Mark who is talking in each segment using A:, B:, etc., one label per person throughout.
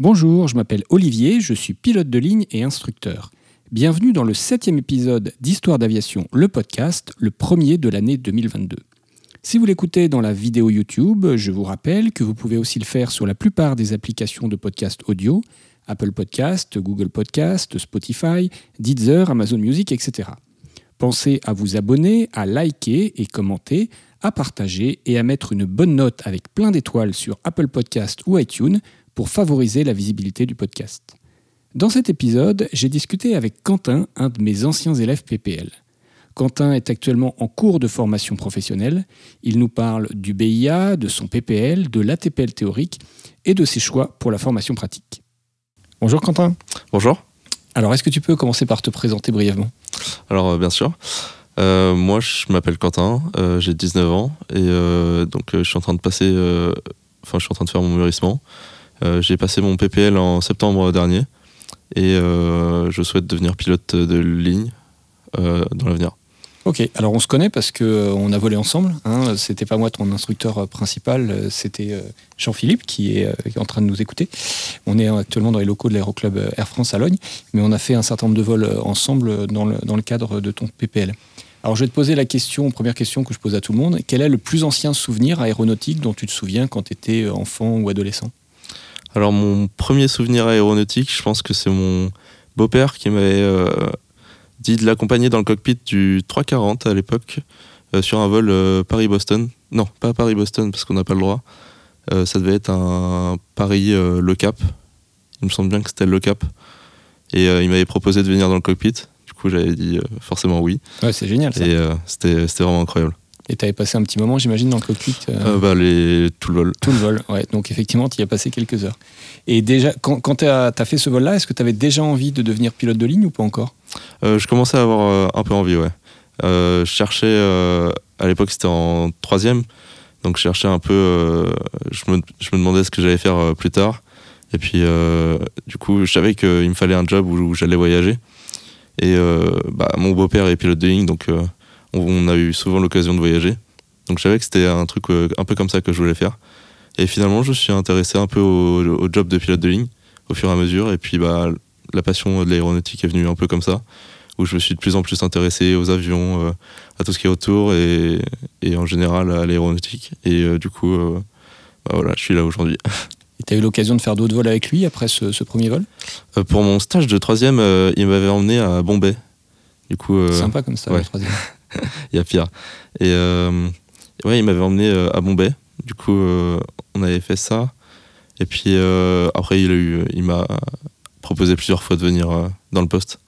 A: Bonjour, je m'appelle Olivier, je suis pilote de ligne et instructeur. Bienvenue dans le septième épisode d'Histoire d'aviation, le podcast, le premier de l'année 2022. Si vous l'écoutez dans la vidéo YouTube, je vous rappelle que vous pouvez aussi le faire sur la plupart des applications de podcast audio, Apple Podcast, Google Podcast, Spotify, Deezer, Amazon Music, etc. Pensez à vous abonner, à liker et commenter, à partager et à mettre une bonne note avec plein d'étoiles sur Apple Podcast ou iTunes pour favoriser la visibilité du podcast. Dans cet épisode, j'ai discuté avec Quentin, un de mes anciens élèves PPL. Quentin est actuellement en cours de formation professionnelle. Il nous parle du BIA, de son PPL, de l'ATPL théorique et de ses choix pour la formation pratique. Bonjour Quentin.
B: Bonjour.
A: Alors, est-ce que tu peux commencer par te présenter brièvement?
B: Alors, euh, bien sûr. Euh, moi, je m'appelle Quentin, euh, j'ai 19 ans et donc je suis en train de passer, enfin, je suis en train de faire mon mûrissement. Euh, j'ai passé mon PPL en septembre dernier et euh, je souhaite devenir pilote de ligne euh, dans l'avenir.
A: Ok, alors on se connaît parce qu'on a volé ensemble. Hein. C'était pas moi ton instructeur principal, c'était Jean-Philippe qui est en train de nous écouter. On est actuellement dans les locaux de l'aéroclub Air France à Logne, mais on a fait un certain nombre de vols ensemble dans le, dans le cadre de ton PPL. Alors je vais te poser la question, première question que je pose à tout le monde. Quel est le plus ancien souvenir aéronautique dont tu te souviens quand tu étais enfant ou adolescent?
B: Alors mon premier souvenir aéronautique, je pense que c'est mon beau-père qui m'avait euh, dit de l'accompagner dans le cockpit du 340 à l'époque euh, sur un vol euh, Paris-Boston. Non, pas Paris-Boston parce qu'on n'a pas le droit. ça devait être un Paris-Le Cap. Il me semble bien que c'était Le Cap. Et il m'avait proposé de venir dans le cockpit. Du coup, j'avais dit forcément oui.
A: Ouais, c'est génial ça.
B: Et c'était vraiment incroyable.
A: Et tu avais passé un petit moment, j'imagine, dans le cockpit
B: euh... bah, les... Tout le vol.
A: Tout le vol, ouais. Donc effectivement, tu y as passé quelques heures. Et déjà, quand, quand tu as, fait ce vol-là, est-ce que tu avais déjà envie de devenir pilote de ligne ou pas encore?
B: Euh, Je commençais à avoir euh, un peu envie, ouais. Euh, je cherchais, à l'époque c'était en troisième, donc je cherchais un peu, je me, je, me, demandais ce que j'allais faire plus tard. Et puis, du coup, je savais qu'il me fallait un job où, où j'allais voyager. Et bah, mon beau-père est pilote de ligne, donc on a eu souvent l'occasion de voyager. Donc je savais que c'était un truc euh, un peu comme ça que je voulais faire. Et finalement, je suis intéressé un peu au, job de pilote de ligne au fur et à mesure. Et puis bah, la passion de l'aéronautique est venue un peu comme ça, où je me suis de plus en plus intéressé aux avions, euh, à tout ce qui est autour et, et en général à l'aéronautique. Et euh, du coup, bah, voilà, je suis là aujourd'hui.
A: Et tu as eu l'occasion de faire d'autres vols avec lui après ce, premier vol?
B: Pour mon stage de troisième, il m'avait emmené à Bombay. Du coup,
A: Sympa comme ça, le troisième.
B: il y a pire. Et euh, ouais, il m'avait emmené euh, à Bombay. Du coup, euh, on avait fait ça. Et puis après, il, a eu, il m'a proposé plusieurs fois de venir dans le poste.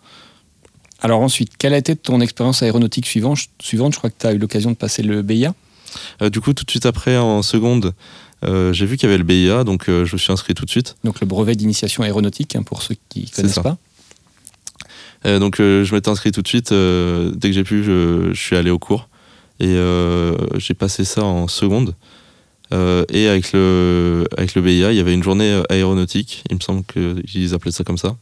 A: Alors ensuite, quelle a été ton expérience aéronautique suivante, suivante Je crois que tu as eu l'occasion de passer le BIA.
B: du coup, tout de suite après, en seconde, j'ai vu qu'il y avait le BIA, donc je me suis inscrit tout de suite.
A: Donc le brevet d'initiation aéronautique, hein, pour ceux qui ne connaissent pas.
B: Euh, donc euh, je m'étais inscrit tout de suite. Euh, dès que j'ai pu, je, suis allé au cours. Et j'ai passé ça en seconde. et avec le, avec le BIA, il y avait une journée aéronautique, il me semble qu'ils appelaient ça comme ça,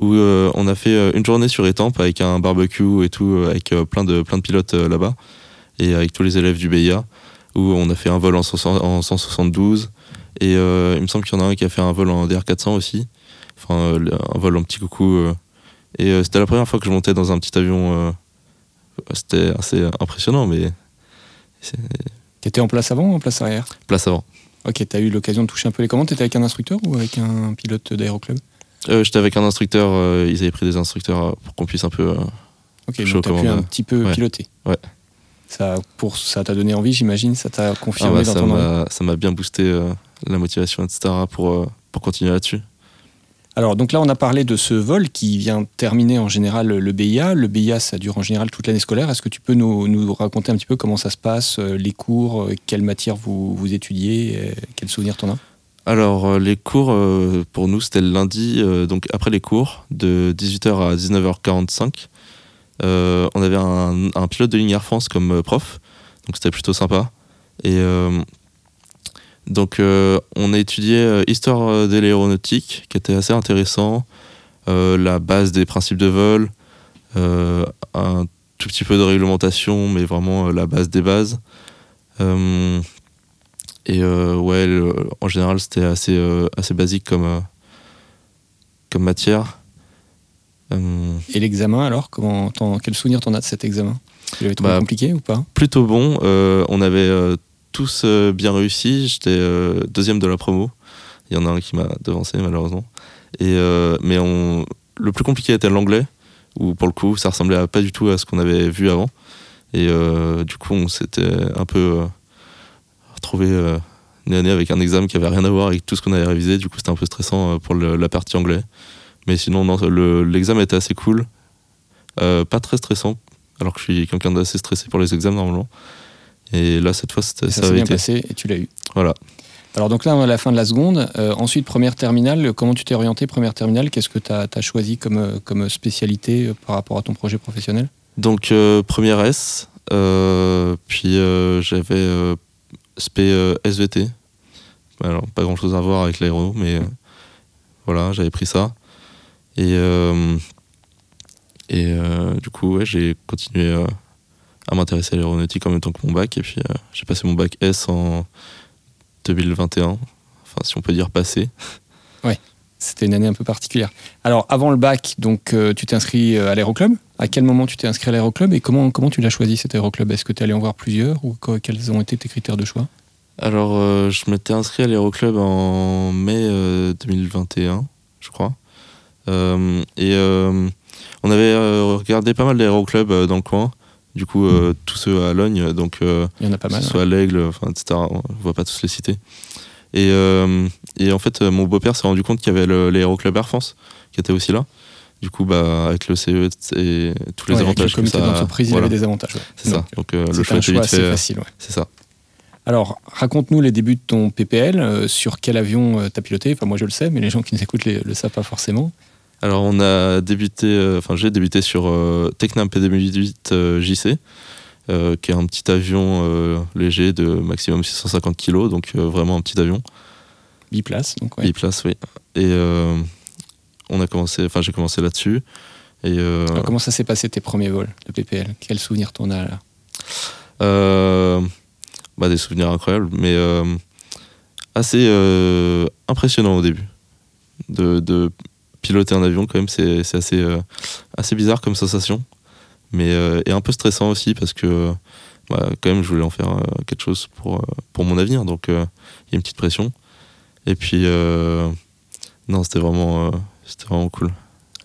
B: où on a fait une journée sur Étampes avec un barbecue et tout, avec plein, de, plein de pilotes là-bas, et avec tous les élèves du BIA, où on a fait un vol en, en 172, et il me semble qu'il y en a un qui a fait un vol en DR400 aussi, enfin un vol en petit coucou et euh, c'était la première fois que je montais dans un petit avion. Euh, c'était assez impressionnant, mais.
A: T'étais en place avant ou en place arrière
B: Place avant.
A: Ok, t'as eu l'occasion de toucher un peu les commandes. T'étais avec un instructeur ou avec un pilote d'aéroclub
B: euh, J'étais avec un instructeur. ils avaient pris des instructeurs pour qu'on puisse un peu.
A: ok, donc t'as pu un petit peu piloter.
B: Ouais.
A: Ça, pour, ça t'a donné envie, j'imagine Ça t'a confirmé
B: ah
A: bah, dans
B: ton Ça m'a bien boosté la motivation, etc. pour, pour continuer là-dessus.
A: Alors, donc là, on a parlé de ce vol qui vient terminer en général le BIA. Le BIA, ça dure en général toute l'année scolaire. Est-ce que tu peux nous, raconter un petit peu comment ça se passe, euh, les cours, euh, quelle matière vous, étudiez, quels souvenirs t'en as?
B: Alors euh, les cours pour nous c'était le lundi, donc après les cours de 18h à 19h45. on avait un, un, pilote de ligne Air France comme prof, donc c'était plutôt sympa. Et donc euh, on a étudié euh, Histoire euh, de l'aéronautique, qui était assez intéressant, la base des principes de vol, un tout petit peu de réglementation, mais vraiment la base des bases. et ouais, en général, c'était assez, assez basique comme, comme matière.
A: Et l'examen alors comment, Quel souvenir t'en as de cet examen? Tu l'avais trouvé
B: Bah,
A: compliqué ou pas?
B: plutôt bon. On avait tous euh, bien réussi. J'étais euh, deuxième de la promo. Il y en a un qui m'a devancé malheureusement. Et, euh, mais on, le plus compliqué était l'anglais, où pour le coup ça ressemblait pas du tout à ce qu'on avait vu avant. Et du coup on s'était un peu retrouvé à nez avec un examen qui avait rien à voir avec tout ce qu'on avait révisé. Du coup c'était un peu stressant pour la partie anglais. Mais sinon non, le- l'examen était assez cool. Pas très stressant, alors que je suis quelqu'un d'assez stressé pour les examens normalement. Et là, cette fois, ça,
A: Ça s'est bien
B: été.
A: passé et tu l'as eu.
B: Voilà.
A: Alors donc là, on est à la fin de la seconde. Euh, ensuite, première terminale, comment tu t'es orienté première terminale? Qu'est-ce que tu as, choisi comme, euh, comme spécialité euh, par rapport à ton projet professionnel?
B: Donc, euh, première S, euh, puis j'avais SP SVT. Alors, pas grand chose à voir avec l'aéro, mais voilà, j'avais pris ça. Et, et du coup, ouais, j'ai continué à m'intéresser à l'aéronautique en même temps que mon bac. Et puis, euh, j'ai passé mon bac S en 2021. Enfin, si on peut dire passé.
A: C'était une année un peu particulière. Alors, avant le bac, donc euh, tu t'es inscrit euh, à l'aéroclub. À quel moment tu t'es inscrit à l'aéroclub et comment, comment tu l'as choisi cet aéroclub? Est-ce que tu es allé en voir plusieurs ou quoi- quels ont été tes critères de choix?
B: Alors, euh, je m'étais inscrit à l'Aéroclub en mai euh, 2021, je crois. Euh, et on avait regardé pas mal d'aéroclubs dans le coin. Du coup, euh, tous ceux à Logne, donc euh,
A: Il y en a pas
B: que
A: mal.
B: ce soit à l'Aigle, enfin, etc. On va pas tous les citer. Et, euh, et en fait, euh, mon beau-père s'est rendu compte qu'il y avait l'aéroclub Air France qui était aussi là. Du coup, bah, avec le CE et tous les
A: Ouais, avec le
B: avantages
A: comité d'entreprise, il avait des avantages. ouais.
B: c'est ça.
A: Donc,
B: euh, le choix
A: un
B: était
A: choix assez
B: fait.
A: facile. ouais.
B: C'est ça.
A: Alors, raconte-nous les débuts de ton PPL. euh, sur quel avion tu as piloté Enfin, moi je le sais, mais les gens qui nous écoutent ne le savent pas forcément.
B: Alors on a débuté, euh, enfin j'ai débuté sur euh, Tecnam P2008 euh, JC, euh, qui est un petit avion euh, léger de maximum 650 kg, donc euh, vraiment un petit avion,
A: Biplace, donc ouais.
B: biplace, oui. Et on a commencé, enfin j'ai commencé là-dessus. Et
A: Alors, comment ça s'est passé tes premiers vols de PPL Quel souvenir t'en as là?
B: Bah, des souvenirs incroyables, mais assez impressionnant au début. De, de piloter un avion, quand même, c'est assez, euh, assez bizarre comme sensation, mais euh, et un peu stressant aussi parce que bah, quand même, je voulais en faire euh, quelque chose pour, pour mon avenir, donc il y a une petite pression. Et puis, non, c'était vraiment, c'était vraiment cool.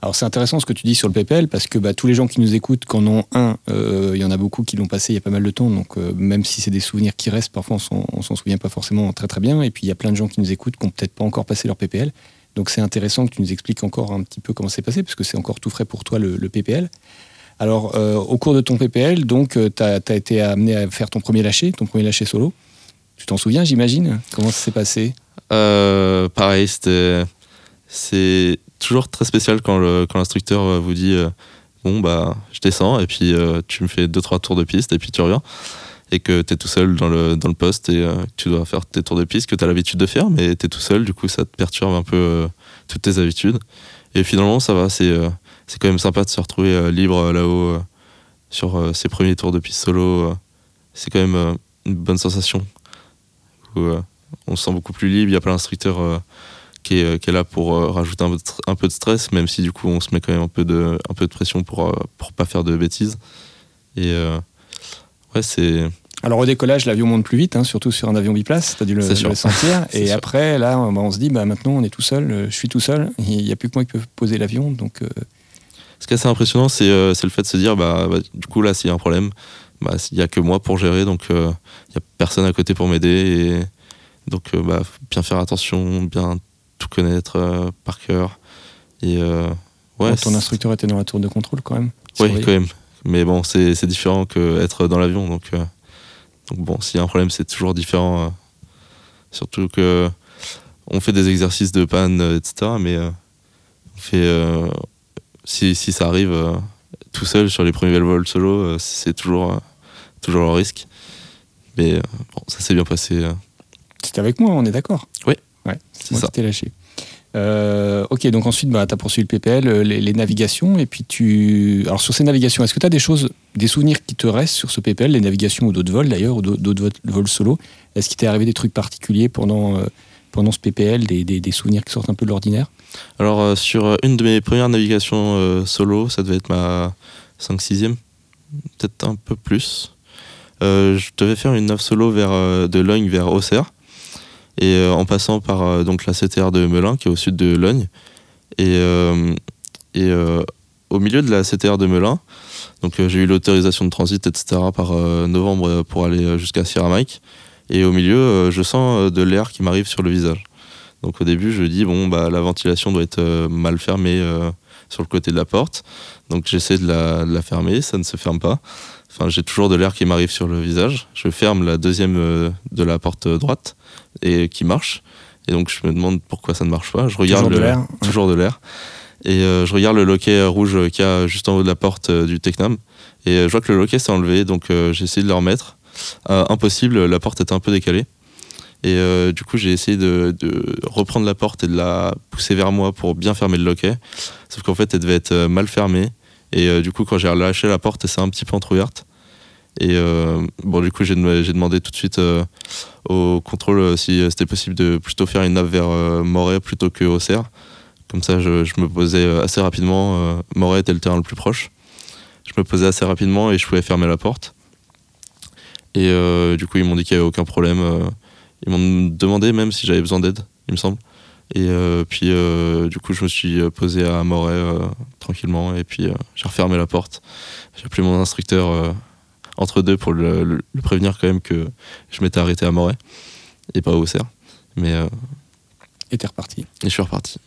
A: Alors c'est intéressant ce que tu dis sur le PPL parce que bah, tous les gens qui nous écoutent, qu'en ont un, il y en a beaucoup qui l'ont passé il y a pas mal de temps. Donc même si c'est des souvenirs qui restent, parfois on s'en souvient pas forcément très très bien. Et puis il y a plein de gens qui nous écoutent qui n'ont peut-être pas encore passé leur PPL. Donc c'est intéressant que tu nous expliques encore un petit peu comment c'est passé parce que c'est encore tout frais pour toi le, PPL. Alors euh, au cours de ton PPL, donc tu as, été amené à faire ton premier lâcher, ton premier lâcher solo. Tu t'en souviens, j'imagine? Comment ça s'est passé?
B: Euh, pareil. C'est toujours très spécial quand l'instructeur euh, vous dit euh, Bon, bah, je descends, et puis euh, tu me fais deux trois tours de piste, et puis tu reviens. Et que tu es tout seul dans le, dans le poste, et euh, tu dois faire tes tours de piste que tu as l'habitude de faire, mais tu es tout seul, du coup, ça te perturbe un peu euh, toutes tes habitudes. Et finalement, ça va, c'est euh, quand même sympa de se retrouver libre là-haut sur ses premiers tours de piste solo. c'est quand même une bonne sensation. On se sent beaucoup plus libre. Il y a pas l'instructeur qui, est, qui est là pour rajouter un peu, de, un peu de stress, même si du coup on se met quand même un peu de, un peu de pression pour, pour pas faire de bêtises. Et ouais, c'est.
A: Alors au décollage, l'avion monte plus vite, hein, surtout sur un avion biplace, tu as dû le, le sentir. Et
B: sûr.
A: après, là, on, bah, on se dit, bah, maintenant on est tout seul, euh, je suis tout seul, il n'y a plus que moi qui peux poser l'avion. Donc, euh,
B: Ce qui est assez impressionnant, c'est euh, le fait de se dire, bah, bah, du coup là, s'il y a un problème, bah, il y a que moi pour gérer, donc il y a personne à côté pour m'aider. Et donc, bah, faut bien faire attention, bien tout connaître par cœur. Et ouais,
A: ton instructeur était dans la tour de contrôle quand même.
B: Oui, quand même. Mais bon, c'est différent qu'être dans l'avion. Donc, donc bon, s'il y a un problème, c'est toujours différent. euh, surtout que on fait des exercices de panne, euh, etc. Mais euh, on fait, si, si ça arrive tout seul sur les premiers vols solo, c'est toujours, toujours le risque. Mais bon, ça s'est bien passé.
A: C'était avec moi, on est d'accord?
B: Oui.
A: Ouais,
B: C'est
A: c'est moi
B: ça.
A: qui t'ai lâché. Euh, ok, donc ensuite, bah, tu as poursuivi le PPL, euh, les, navigations, et puis tu. Alors sur ces navigations, est-ce que tu as des choses, des souvenirs qui te restent sur ce PPL, les navigations ou d'autres vols d'ailleurs, ou d'au- d'autres vols- solo? Est-ce qu'il t'est arrivé des trucs particuliers pendant, euh, pendant ce PPL, des, des- souvenirs qui sortent un peu de l'ordinaire?
B: Alors, sur une de mes premières navigations solo, ça devait être ma 5-6e, peut-être un peu plus. Je devais faire une nav solo vers, de Logne vers Auxerre, et euh, en passant par euh, donc la CTR de Melun, qui est au sud de Logne. Et, euh, et au milieu de la CTR de Melun, donc j'ai eu l'autorisation de transit, etc. par novembre pour aller jusqu'à Sierra Mike. Et au milieu, je sens de l'air qui m'arrive sur le visage. Donc au début, je dis, bon, bah, la ventilation doit être mal fermée sur le côté de la porte. Donc j'essaie de la fermer, ça ne se ferme pas. Enfin, j'ai toujours de l'air qui m'arrive sur le visage. Je ferme la deuxième euh, de la porte droite et qui marche. Et donc je me demande pourquoi ça ne marche pas. Je regarde
A: Toujours de
B: le-
A: l'air, ouais.
B: toujours de l'air. Et euh, je regarde le loquet rouge qu'il y a juste en haut de la porte euh, du Technam. Et euh, je vois que le loquet s'est enlevé, donc euh, j'ai essayé de le remettre. Euh, impossible, la porte était un peu décalée. Et euh, du coup, j'ai essayé de, de reprendre la porte et de la pousser vers moi pour bien fermer le loquet. Sauf qu'en fait, elle devait être euh, mal fermée. Et euh, du coup, quand j'ai relâché la porte, s'est un petit peu entrouverte. Et euh, bon, du coup, j'ai dem- j'ai demandé tout de suite euh, au contrôle si c'était possible de plutôt faire une nav vers Moret plutôt que Auxerre. Comme ça, je, je me posais assez rapidement. Moret était le terrain le plus proche. Je me posais assez rapidement et je pouvais fermer la porte. Et du coup, ils m'ont dit qu'il n'y avait aucun problème. ils m'ont demandé même si j'avais besoin d'aide, il me semble. Et euh, puis, euh, du coup, je me suis euh, posé à Moret euh, tranquillement. Et puis, j'ai refermé la porte. J'ai appelé mon instructeur entre deux pour le, le- le prévenir quand même que je m'étais arrêté à Moret et pas à Auxerre. Mais euh,
A: Et t'es reparti.
B: et je suis reparti.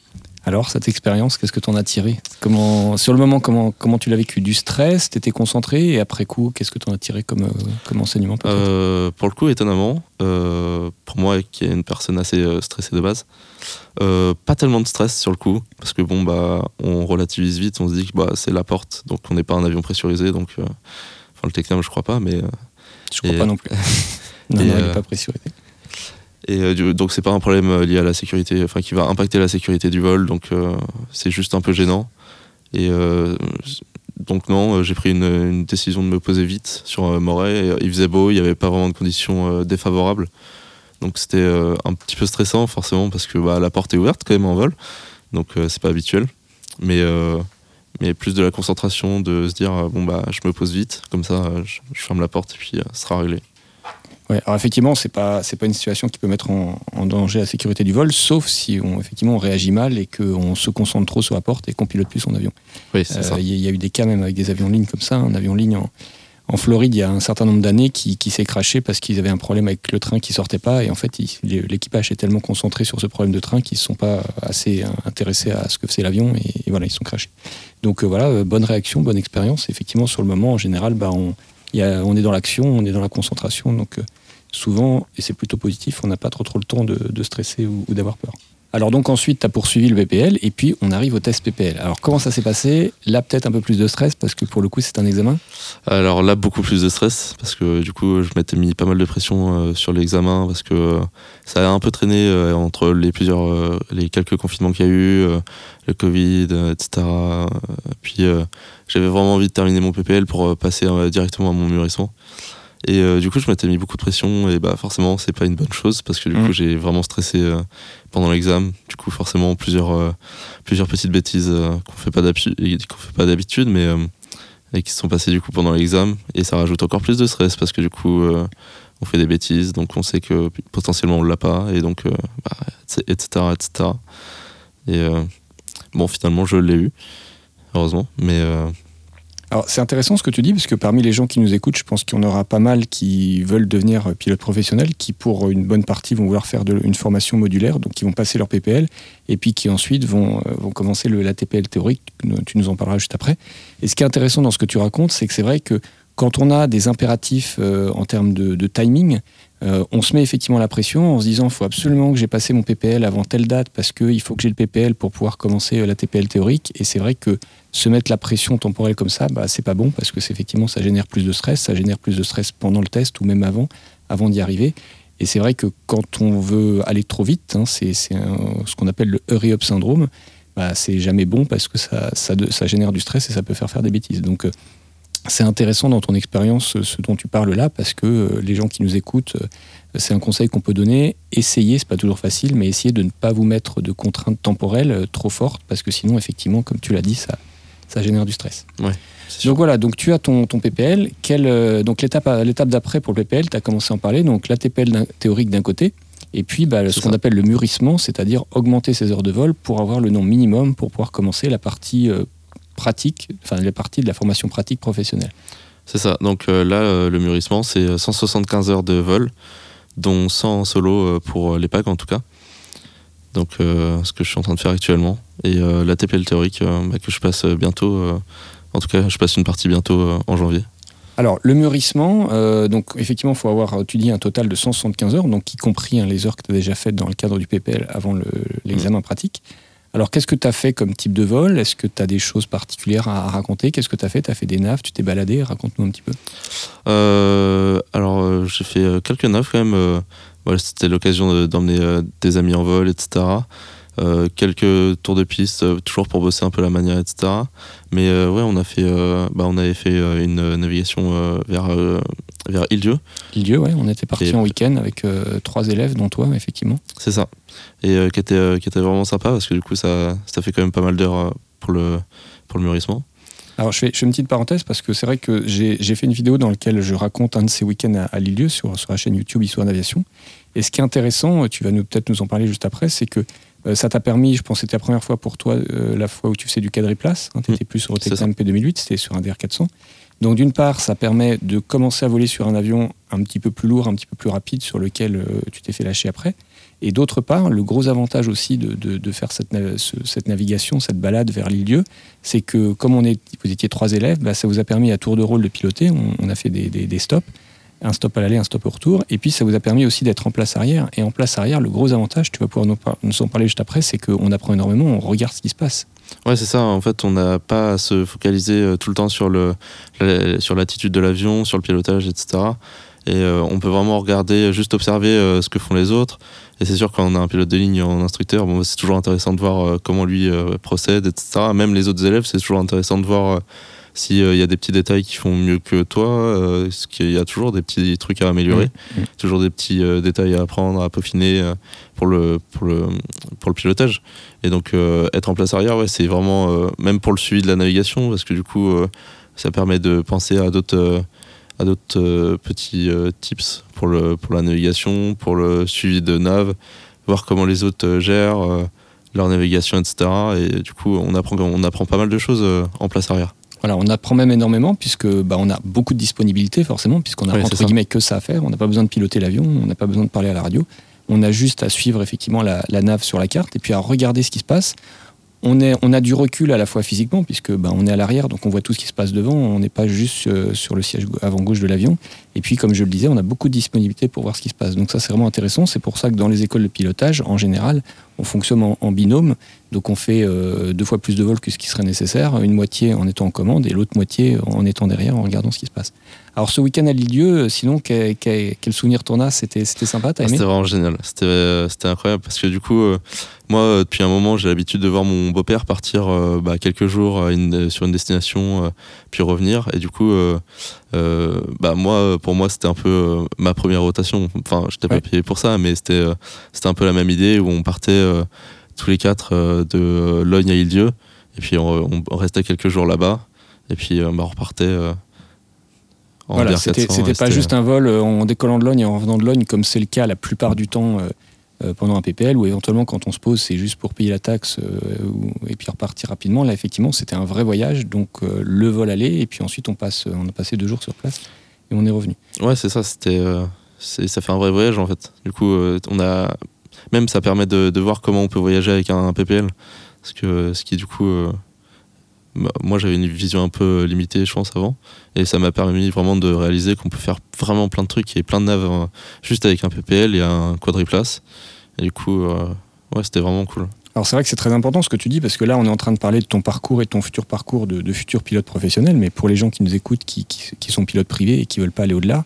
A: Alors, cette expérience, qu'est-ce que t'en as tiré? Comment, Sur le moment, comment, comment tu l'as vécu? Du stress? T'étais concentré? Et après coup, qu'est-ce que t'en as tiré comme, euh, comme enseignement
B: Euh, pour le coup, étonnamment, euh, pour moi qui est une personne assez stressée de base, euh, pas tellement de stress sur le coup, parce que bon, bah, on relativise vite, on se dit que bah, c'est la porte, donc on n'est pas un avion pressurisé, donc, enfin le Technam, je crois pas, mais.
A: Je crois
B: et-
A: pas non plus. non, non, il n'est pas pressurisé.
B: Et euh, du- donc c'est pas un problème euh, lié à la sécurité, enfin qui va impacter la sécurité du vol, donc euh, c'est juste un peu gênant. Et donc non, j'ai pris une, décision de me poser vite sur euh, il faisait beau, il n'y avait pas vraiment de conditions défavorables. Donc c'était un petit peu stressant forcément parce que bah, la porte est ouverte quand même en vol, donc euh, c'est pas habituel. Mais, plus de la concentration, de se dire bon bah je me pose vite, comme ça je, je ferme la porte et puis ce sera réglé.
A: Ouais, alors effectivement, c'est pas c'est pas une situation qui peut mettre en, en danger la sécurité du vol, sauf si on effectivement on réagit mal et qu'on se concentre trop sur la porte et qu'on pilote plus son avion.
B: Oui, c'est
A: Euh,
B: ça.
A: Il y, a- il y a eu des cas même avec des avions ligne comme ça, un avion ligne en, en Floride il y a un certain nombre d'années qui, qui s'est craché parce qu'ils avaient un problème avec le train qui sortait pas et en fait il- l'équipage est tellement concentré sur ce problème de train qu'ils ne sont pas assez intéressés à ce que faisait l'avion et, et voilà ils sont crachés. Donc euh, voilà, euh, bonne réaction, bonne expérience. Effectivement sur le moment en général bah, on, on est dans l'action, on est dans la concentration donc euh, souvent, et c'est plutôt positif, on n'a pas trop trop le temps de, stresser ou d'avoir peur. Alors donc ensuite, tu as poursuivi le PPL et puis on arrive au test PPL. Alors comment ça s'est passé? Là peut-être un peu plus de stress parce que pour le coup c'est un examen?
B: Alors là, beaucoup plus de stress parce que du coup, je m'étais mis pas mal de pression euh, sur l'examen parce que euh, ça a un peu traîné euh, entre les plusieurs, les quelques confinements qu'il y a eu, le Covid, etc. Puis j'avais vraiment envie de terminer mon PPL pour passer directement à mon mûrissement. Et euh, du coup, je m'étais mis beaucoup de pression et bah forcément, c'est pas une bonne chose parce que du coup, j'ai vraiment stressé euh, pendant l'examen. Du coup, forcément, plusieurs, euh, plusieurs petites bêtises qu'on fait pas d'habi- qu'on fait pas d'habitude, mais et qui se sont passées du coup pendant l'examen. Et ça rajoute encore plus de stress parce que du coup on fait des bêtises donc on sait que potentiellement on l'a pas. Et donc bah, etc etc et euh, bon finalement je l'ai eu heureusement. Mais
A: Alors c'est intéressant ce que tu dis parce que parmi les gens qui nous écoutent, je pense qu'il y en aura pas mal qui veulent devenir euh, pilotes professionnels, qui pour une bonne partie vont vouloir faire une formation modulaire, donc qui vont passer leur PPL et puis qui ensuite vont, euh, vont commencer le, la TPL théorique. Tu nous en parleras juste après. Et ce qui est intéressant dans ce que tu racontes, c'est que c'est vrai que quand on a des impératifs euh, en termes de timing, euh, on se met effectivement la pression en se disant il faut absolument que j'ai passé mon PPL avant telle date parce qu'il faut que j'ai le PPL pour pouvoir commencer euh, la TPL théorique. Et c'est vrai que se mettre la pression temporelle comme ça, bah, c'est pas bon parce que effectivement ça génère plus de stress, ça génère plus de stress pendant le test ou même avant, avant d'y arriver. Et c'est vrai que quand on veut aller trop vite, hein, c'est ce qu'on appelle le hurry up syndrome, bah, c'est jamais bon parce que ça, ça génère du stress et ça peut faire faire des bêtises. Donc euh, c'est intéressant dans ton expérience ce dont tu parles là parce que les gens qui nous écoutent, c'est un conseil qu'on peut donner. Essayez, c'est pas toujours facile, mais essayez de ne pas vous mettre de contraintes temporelles trop fortes parce que sinon, effectivement, comme tu l'as dit, ça, ça génère du stress.
B: Ouais,
A: donc voilà, donc tu as ton, ton PPL. donc l'étape, l'étape d'après pour le PPL, tu as commencé à en parler. Donc la TPL théorique d'un côté, et puis bah, ce qu'on appelle le mûrissement, c'est-à-dire augmenter ses heures de vol pour avoir le nombre minimum pour pouvoir commencer la partie pratique, enfin les parties de la formation pratique professionnelle.
B: C'est ça. Donc euh, là, euh, le mûrissement, c'est 175 heures de vol, dont 100 en solo euh, pour les packs en tout cas. Donc ce que je suis en train de faire actuellement. Et la TPL théorique bah, que je passe bientôt. en tout cas, je passe une partie bientôt en janvier.
A: Alors, le mûrissement, donc effectivement, il faut avoir, étudié un total de 175 heures, donc y compris hein, les heures que tu as déjà faites dans le cadre du PPL avant l'examen pratique. Alors, qu'est-ce que tu as fait comme type de vol? Est-ce que tu as des choses particulières à, raconter? Qu'est-ce que tu as fait? Tu as fait des naves Tu t'es baladé? Raconte-nous un petit peu.
B: Euh, alors, euh, j'ai fait euh, quelques naves quand même. C'était l'occasion d'emmener des amis en vol, etc. quelques tours de piste, toujours pour bosser un peu la manière, etc. Mais ouais, on a fait, bah, on avait fait une navigation vers vers Île-Dieu.
A: Île-Dieu, ouais, on était parti en week-end avec trois élèves, dont toi, effectivement.
B: C'est ça et euh, qui, était, euh, qui était vraiment sympa parce que du coup ça, ça fait quand même pas mal d'heures euh, pour le, pour le mûrissement.
A: Alors je fais, je fais, une petite parenthèse parce que c'est vrai que j'ai fait une vidéo dans laquelle je raconte un de ces week-ends à, à sur, sur la chaîne YouTube Histoire d'aviation. Et ce qui est intéressant, tu vas peut-être nous en parler juste après, c'est que ça t'a permis, je pense que c'était la première fois pour toi, la fois où tu faisais du quadriplace. Hein, tu étais mmh, plus sur le P2008, c'était sur un DR400. Donc d'une part, ça permet de commencer à voler sur un avion un petit peu plus lourd, un petit peu plus rapide, sur lequel tu t'es fait lâcher après. Et d'autre part, le gros avantage aussi de, faire cette, cette, navigation, cette balade vers l'île-dieu, c'est que comme on est, vous étiez trois élèves, bah, ça vous a permis à tour de rôle de piloter. On, a fait des, stops, un stop à l'aller, un stop au retour. Et puis ça vous a permis aussi d'être en place arrière. Et en place arrière, le gros avantage, tu vas pouvoir nous, en parler juste après, c'est qu'on apprend énormément, on regarde ce qui se passe.
B: Ouais, c'est ça. En fait, on n'a pas à se focaliser euh, tout le temps sur le, sur l'attitude de l'avion, sur le pilotage, etc. Et euh, on peut vraiment regarder, juste observer euh, ce que font les autres. Et c'est sûr, quand on a un pilote de ligne en instructeur, c'est toujours intéressant de voir euh, comment lui procède, etc. Même les autres élèves, c'est toujours intéressant de voir euh, s'il y a des petits détails qui font mieux que toi, ce qu'il y a toujours des petits trucs à améliorer, mmh. Mmh. toujours des petits détails à apprendre, à peaufiner pour, le, pour, le, pour le pilotage. Et donc, être en place arrière, ouais, c'est vraiment, même pour le suivi de la navigation, parce que du coup, ça permet de penser à d'autres à d'autres euh, petits euh, tips pour, le, pour la navigation, pour le suivi de nav, voir comment les autres euh, gèrent leur navigation, etc. Et du coup, on apprend, on apprend pas mal de choses en place arrière.
A: Voilà, on apprend même énormément puisque bah, on a beaucoup de disponibilité forcément puisqu'on a entre guillemets que ça à faire. On n'a pas besoin de piloter l'avion, on n'a pas besoin de parler à la radio. On a juste à suivre effectivement la, la, nave sur la carte et puis à regarder ce qui se passe on, est, on a du recul à la fois physiquement, puisque ben, on est à l'arrière, donc on voit tout ce qui se passe devant, on n'est pas juste euh, sur le siège avant-gauche de l'avion. Et puis, comme je le disais, on a beaucoup de disponibilité pour voir ce qui se passe. Donc ça, c'est vraiment intéressant. C'est pour ça que dans les écoles de pilotage, en général, on fonctionne en, binôme. Donc on fait euh, deux fois plus de vols que ce qui serait nécessaire, une moitié en étant en commande et l'autre moitié en étant derrière, en regardant ce qui se passe. Alors ce week-end à Lille-Dieu, sinon, quel, souvenir t'en as? C'était sympa, t'as
B: ah,
A: aimé?
B: C'était vraiment génial, euh, c'était incroyable parce que du coup, euh, moi, euh, depuis un moment, j'ai l'habitude de voir mon beau-père partir bah, quelques jours sur une destination, puis revenir. Et du coup, bah, moi, pour moi, c'était un peu ma première rotation. Enfin, je n'étais pas payé pour ça, mais c'était c'était un peu la même idée où on partait tous les quatre de Logne à Île-Dieu. Et puis on, restait quelques jours là-bas. Et puis bah, on repartait
A: voilà, c'était pas juste un vol euh, en décollant de Logne et en revenant de Logne, comme c'est le cas la plupart du temps euh, euh, pendant un PPL, ou éventuellement quand on se pose, c'est juste pour payer la taxe et puis repartir rapidement. Là, effectivement, c'était un vrai voyage, donc le vol allait, et puis ensuite on, passe, on a passé deux jours sur place et on est revenu.
B: Ouais, c'est ça, c'était ça fait un vrai voyage en fait. Du coup, on a même ça permet de, voir comment on peut voyager avec un, PPL, parce que ce qui du coup moi j'avais une vision un peu limitée je pense avant. Et ça m'a permis vraiment de réaliser qu'on peut faire vraiment plein de trucs. Et plein de naves euh, juste avec un PPL et un quadriplace. Et du coup euh, ouais c'était vraiment cool.
A: Alors c'est vrai que c'est très important ce que tu dis parce que là on est en train de parler de ton parcours et de ton futur parcours de, de futur pilote professionnel. Mais pour les gens qui nous écoutent qui, qui, qui, sont pilotes privés et qui veulent pas aller au-delà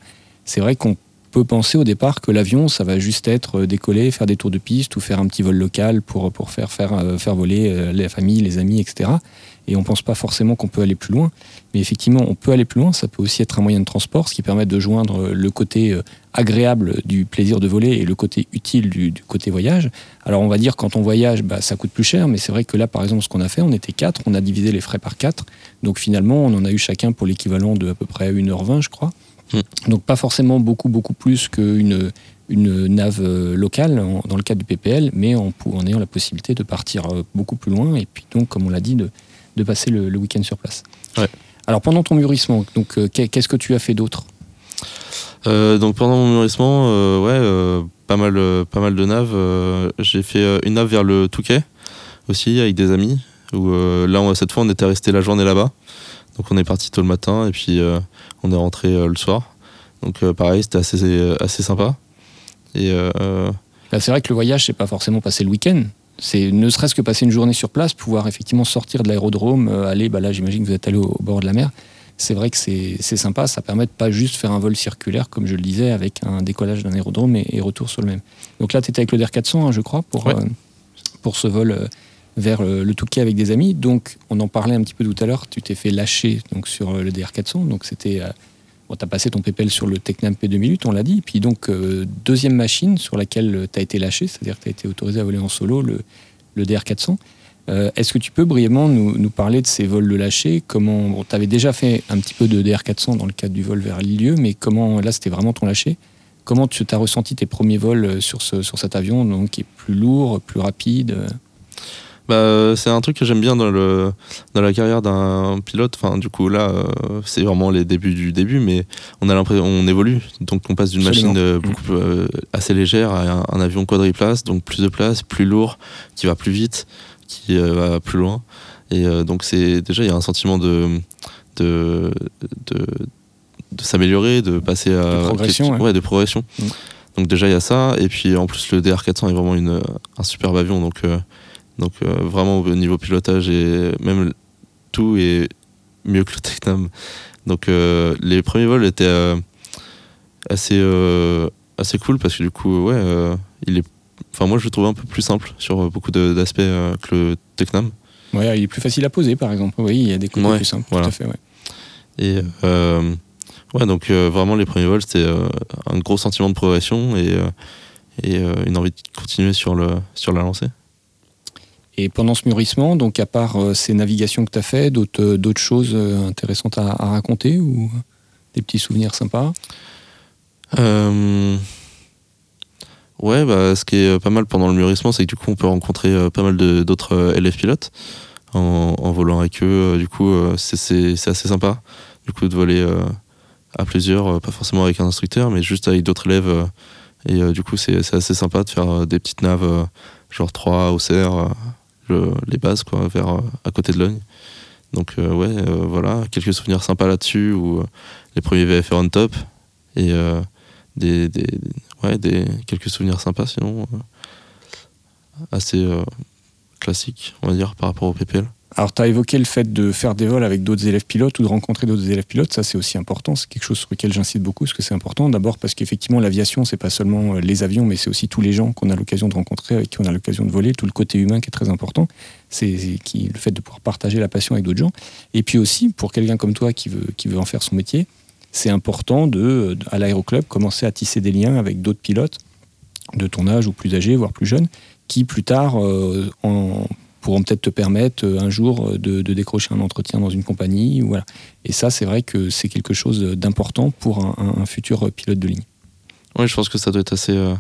A: c'est vrai qu'on peut penser au départ que l'avion, ça va juste être décoller, faire des tours de piste ou faire un petit vol local pour, pour faire, faire, faire voler la famille, les amis, etc et on ne pense pas forcément qu'on peut aller plus loin. Mais effectivement, on peut aller plus loin. Ça peut aussi être un moyen de transport, ce qui permet de joindre le côté euh, agréable du plaisir de voler et le côté utile du, côté voyage. Alors on va dire quand on voyage, bah, ça coûte plus cher, mais c'est vrai que là, par exemple, ce qu'on a fait, on était quatre, on a divisé les frais par quatre. Donc finalement, on en a eu chacun pour l'équivalent de à peu près 1h20, je crois. Hmm. Donc pas forcément beaucoup, beaucoup plus qu'une une nave euh, locale dans le cadre du PPL, mais en, en ayant la possibilité de partir euh, beaucoup plus loin et puis donc, comme on l'a dit, de, de passer le, week-end sur place. Alors pendant ton mûrissement, donc euh, qu'est-ce que tu as fait d'autre?
B: Euh, Donc pendant mon mûrissement, euh, ouais, pas mal, pas mal de naves. J'ai fait une nave vers le Touquet aussi avec des amis. Où là, cette fois, on était resté la journée là-bas. Donc on est parti tôt le matin et puis on est rentré le soir. Donc pareil, c'était assez, assez sympa. Et
A: bah, c'est vrai que le voyage, c'est pas forcément passer le week-end c'est ne serait-ce que passer une journée sur place, pouvoir effectivement sortir de l'aérodrome, euh, aller, bah là j'imagine que vous êtes allé au, bord de la mer. C'est vrai que c'est sympa, ça permet de pas juste faire un vol circulaire, comme je le disais, avec un décollage d'un aérodrome et, retour sur le même. Donc là, tu étais avec le DR400, hein, je crois, pour, euh, pour ce vol euh, vers le, Touquet avec des amis. Donc, on en parlait un petit peu tout à l'heure, tu t'es fait lâcher donc, sur le DR400. Donc, c'était Bon, tu as passé ton PPL sur le Tecnam P2008, on l'a dit. Puis donc, euh, deuxième machine sur laquelle tu as été lâché, c'est-à-dire que tu as été autorisé à voler en solo, le, le DR400. Euh, est-ce que tu peux brièvement nous, parler de ces vols de lâcher Comment Tu avais déjà fait un petit peu de DR400 dans le cadre du vol vers Lilieu, mais comment là c'était vraiment ton lâcher Comment tu as ressenti tes premiers vols sur, ce, sur cet avion donc, qui est plus lourd, plus rapide
B: bah, c'est un truc que j'aime bien dans, le, dans la carrière d'un pilote. Enfin, du coup, là, euh, c'est vraiment les débuts du début, mais on a l'impression, on évolue. Donc, on passe d'une machine euh, beaucoup euh, assez légère à un, avion quadriplace, donc plus de place, plus lourd, qui va plus vite, qui va plus loin. Et donc, c'est déjà, il y a un sentiment de, de, de, s'améliorer, de passer à.
A: De progression.
B: ouais. de progression. Mm. Donc, déjà, il y a ça. Et puis, en plus, le DR400 est vraiment une, un superbe avion. Donc, donc euh, vraiment au niveau pilotage et même tout est mieux que le Tecnam. Donc euh, les premiers vols étaient euh, assez assez cool parce que du coup ouais il est enfin moi je le trouve un peu plus simple sur beaucoup d'aspects que le Tecnam.
A: Ouais, il est plus facile à poser par exemple. Oui, il y a des côtés plus simples. Tout à fait, ouais.
B: Et ouais, donc vraiment les premiers vols c'était un gros sentiment de progression et, et une envie de continuer sur le sur la lancée.
A: Et pendant ce mûrissement, donc à part euh, ces navigations que tu as fait, d'autres, euh, choses euh, intéressantes à, raconter ou des petits souvenirs sympas?
B: Ouais, bah, ce qui est pas mal pendant le mûrissement, c'est que du coup on peut rencontrer pas mal d'autres élèves pilotes en, volant avec eux. Du coup, c'est, assez sympa du coup de voler à plusieurs, pas forcément avec un instructeur, mais juste avec d'autres élèves. et du coup, c'est, assez sympa de faire des petites naves genre 3 au CR les bases quoi, vers, euh, à côté de Logne. Donc euh, ouais, euh, voilà, quelques souvenirs sympas là-dessus, où les premiers VFR on top, et des, des, ouais, des, quelques souvenirs sympas sinon, assez classiques, on va dire, par rapport au PPL.
A: Alors, tu as évoqué le fait de faire des vols avec d'autres élèves pilotes ou de rencontrer d'autres élèves pilotes. Ça, c'est aussi important. C'est quelque chose sur lequel j'incite beaucoup, parce que c'est important. D'abord, parce qu'effectivement, l'aviation, c'est pas seulement euh, les avions, mais c'est aussi tous les gens qu'on a l'occasion de rencontrer, avec qui on a l'occasion de voler, tout le côté humain qui est très important. C'est le fait de pouvoir partager la passion avec d'autres gens. Et puis aussi, pour quelqu'un comme toi qui veut, qui veut en faire son métier, c'est important de, à l'aéroclub, commencer à tisser des liens avec d'autres pilotes de ton âge ou plus âgés, voire plus jeunes, qui plus tard, euh, en pourront peut-être te permettre euh, un jour euh, de, décrocher un entretien dans une compagnie. Voilà. Et ça, c'est vrai que c'est quelque chose d'important pour un, futur pilote de ligne.
B: Oui, je pense que ça doit être assez. Euh,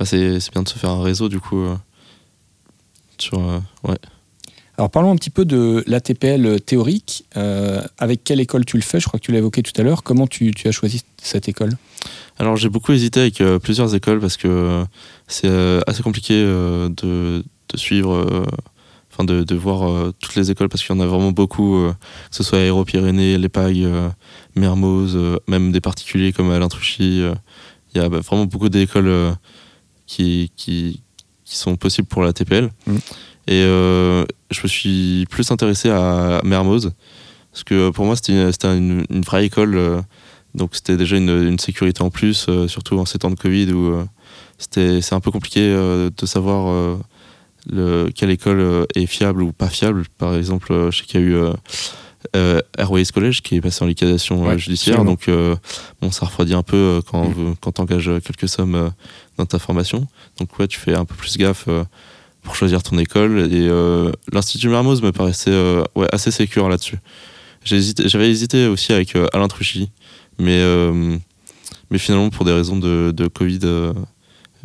B: bah, c'est, bien de se faire un réseau, du coup. sur, ouais.
A: Alors parlons un petit peu de l'ATPL théorique. avec quelle école tu le fais? Je crois que tu l'as évoqué tout à l'heure. Comment tu, tu as choisi cette école?
B: Alors j'ai beaucoup hésité avec plusieurs écoles parce que c'est assez compliqué de, de, suivre de, voir euh, toutes les écoles parce qu'il y en a vraiment beaucoup, euh, que ce soit Aéro-Pyrénées, l'EPAG, euh, Mermoz, même des particuliers comme Alain Truchy. Il y a bah, vraiment beaucoup d'écoles qui, qui, sont possibles pour la TPL. Mm. Et je me suis plus intéressé à Mermoz parce que pour moi c'était une, vraie école Donc c'était déjà une, une, sécurité en plus, surtout en ces temps de Covid où c'était c'est un peu compliqué de savoir le, quelle école est fiable ou pas fiable. Par exemple, je sais qu'il y a eu euh, Airways College qui est passé en liquidation euh, judiciaire. Donc, euh, bon, ça refroidit un peu quand, mm. quand tu engages quelques sommes dans ta formation. Donc, ouais, tu fais un peu plus gaffe pour choisir ton école. Et l'Institut Mermoz me paraissait ouais, assez sécure là-dessus. J'avais hésité aussi avec Alain Truchy, mais, mais finalement, pour des raisons de, de Covid,